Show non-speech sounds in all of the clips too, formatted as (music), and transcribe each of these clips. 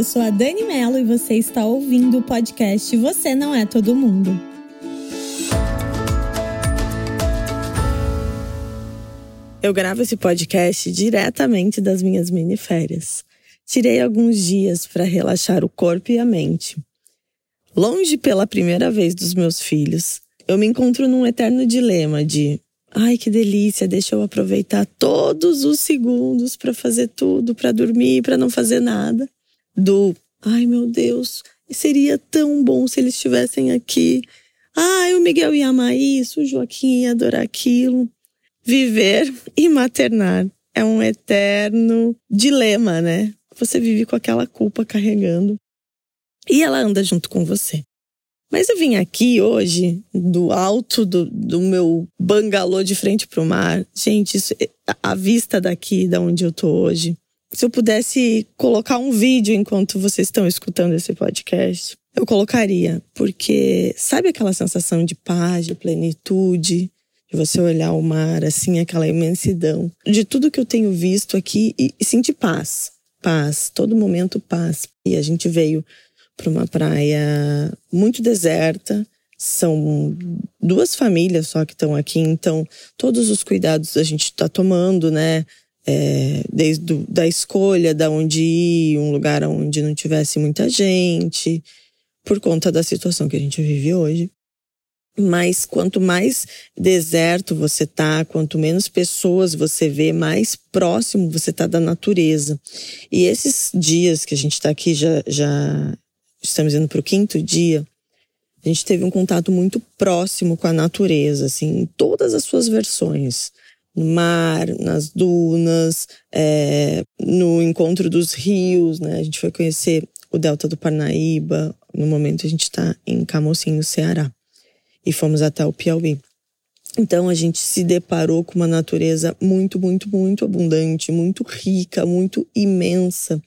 eu sou a Dani Mello e você está ouvindo o podcast Você Não É Todo Mundo. Eu gravo esse podcast diretamente das minhas mini férias. Tirei alguns dias para relaxar o corpo e a mente. Longe pela primeira vez dos meus filhos, eu me encontro num eterno dilema de Ai, que delícia, deixa eu aproveitar todos os segundos para fazer tudo, para dormir, para não fazer nada. Do, ai meu Deus, seria tão bom se eles estivessem aqui. Ai, o Miguel ia amar isso, o Joaquim ia adorar aquilo. Viver e maternar é um eterno dilema, né? Você vive com aquela culpa carregando e ela anda junto com você. Mas eu vim aqui hoje, do alto do, do meu bangalô de frente para o mar. Gente, isso, a vista daqui, da onde eu tô hoje. Se eu pudesse colocar um vídeo enquanto vocês estão escutando esse podcast, eu colocaria. Porque sabe aquela sensação de paz, de plenitude, de você olhar o mar, assim, aquela imensidão, de tudo que eu tenho visto aqui e, e sentir paz. Paz, todo momento paz. E a gente veio para uma praia muito deserta. São duas famílias só que estão aqui, então todos os cuidados a gente está tomando, né? É, desde do, da escolha da onde ir, um lugar onde não tivesse muita gente, por conta da situação que a gente vive hoje. Mas quanto mais deserto você tá, quanto menos pessoas você vê, mais próximo você tá da natureza. E esses dias que a gente está aqui já, já estamos indo para o quinto dia, a gente teve um contato muito próximo com a natureza, assim, em todas as suas versões. No mar, nas dunas, é, no encontro dos rios, né? A gente foi conhecer o Delta do Parnaíba. No momento a gente está em Camocim, no Ceará. E fomos até o Piauí. Então a gente se deparou com uma natureza muito, muito, muito abundante, muito rica, muito imensa.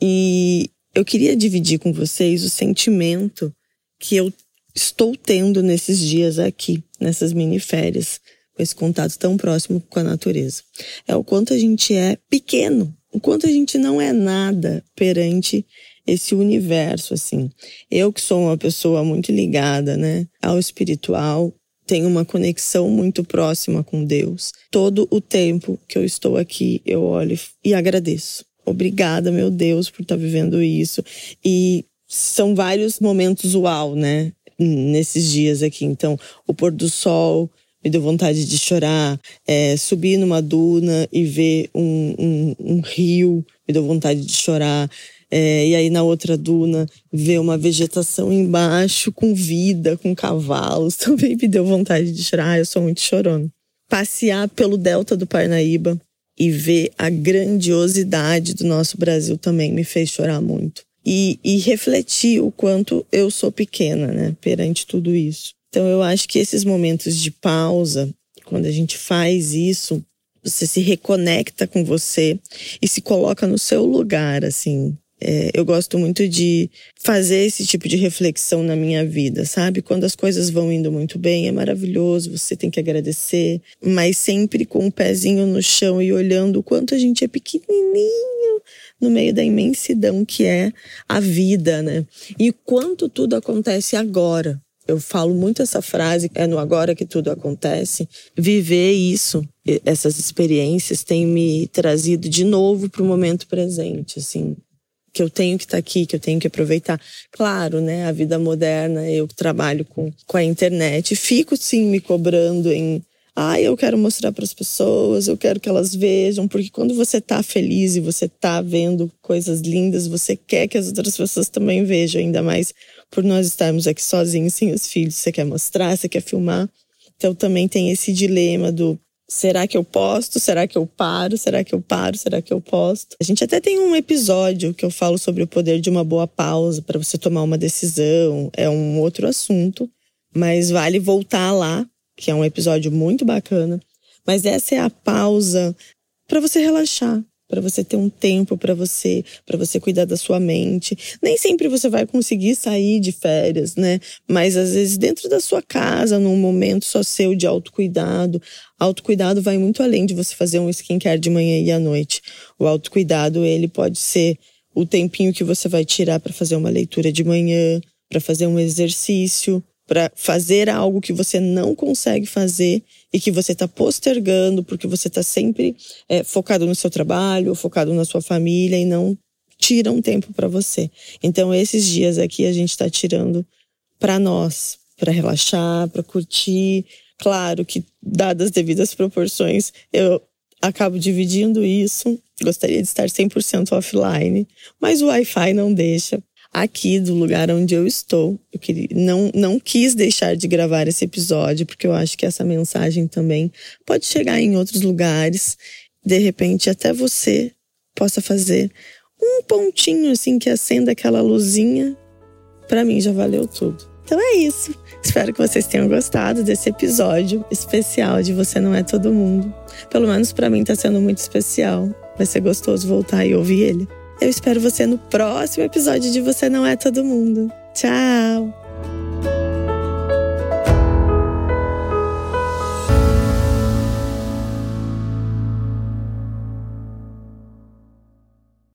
E eu queria dividir com vocês o sentimento que eu estou tendo nesses dias aqui, nessas mini férias, esse contato tão próximo com a natureza. É o quanto a gente é pequeno, o quanto a gente não é nada perante esse universo, assim. Eu que sou uma pessoa muito ligada, né, ao espiritual, tenho uma conexão muito próxima com Deus. Todo o tempo que eu estou aqui, eu olho e agradeço. Obrigada, meu Deus, por estar tá vivendo isso. E são vários momentos uau, né? Nesses dias aqui. Então, o pôr do sol me deu vontade de chorar. É, subir numa duna e ver um, um, um rio me deu vontade de chorar. É, e aí na outra duna ver uma vegetação embaixo com vida, com cavalos, (laughs) também me deu vontade de chorar. Eu sou muito chorona. Passear pelo delta do Parnaíba e ver a grandiosidade do nosso Brasil também me fez chorar muito. E, e refletir o quanto eu sou pequena, né, perante tudo isso. Então eu acho que esses momentos de pausa, quando a gente faz isso, você se reconecta com você e se coloca no seu lugar, assim, é, eu gosto muito de fazer esse tipo de reflexão na minha vida, sabe? Quando as coisas vão indo muito bem, é maravilhoso, você tem que agradecer, mas sempre com o um pezinho no chão e olhando o quanto a gente é pequenininho no meio da imensidão que é a vida, né? E quanto tudo acontece agora. Eu falo muito essa frase, é no agora que tudo acontece. Viver isso, essas experiências, tem me trazido de novo para o momento presente, assim que eu tenho que estar tá aqui, que eu tenho que aproveitar. Claro, né? A vida moderna, eu trabalho com, com a internet, fico sim me cobrando em ah, eu quero mostrar para as pessoas, eu quero que elas vejam, porque quando você tá feliz e você tá vendo coisas lindas, você quer que as outras pessoas também vejam, ainda mais por nós estarmos aqui sozinhos, sem os filhos, você quer mostrar, você quer filmar. Então também tem esse dilema do Será que eu posto? Será que eu paro? Será que eu paro? Será que eu posto? A gente até tem um episódio que eu falo sobre o poder de uma boa pausa para você tomar uma decisão. É um outro assunto, mas vale voltar lá, que é um episódio muito bacana. Mas essa é a pausa para você relaxar, para você ter um tempo para você, para você cuidar da sua mente. Nem sempre você vai conseguir sair de férias, né? Mas às vezes dentro da sua casa, num momento só seu de autocuidado. Autocuidado vai muito além de você fazer um skincare de manhã e à noite. O autocuidado, ele pode ser o tempinho que você vai tirar para fazer uma leitura de manhã, para fazer um exercício, para fazer algo que você não consegue fazer e que você está postergando porque você está sempre é, focado no seu trabalho, focado na sua família e não tira um tempo para você. Então esses dias aqui a gente está tirando para nós, para relaxar, para curtir. Claro que dadas as devidas proporções, eu acabo dividindo isso. Gostaria de estar 100% offline, mas o Wi-Fi não deixa aqui do lugar onde eu estou. Eu queria, não, não quis deixar de gravar esse episódio, porque eu acho que essa mensagem também pode chegar em outros lugares. De repente, até você possa fazer um pontinho assim que acenda aquela luzinha. Para mim já valeu tudo. Então é isso. Espero que vocês tenham gostado desse episódio especial de Você Não É Todo Mundo. Pelo menos para mim tá sendo muito especial. Vai ser gostoso voltar e ouvir ele. Eu espero você no próximo episódio de Você Não É Todo Mundo. Tchau!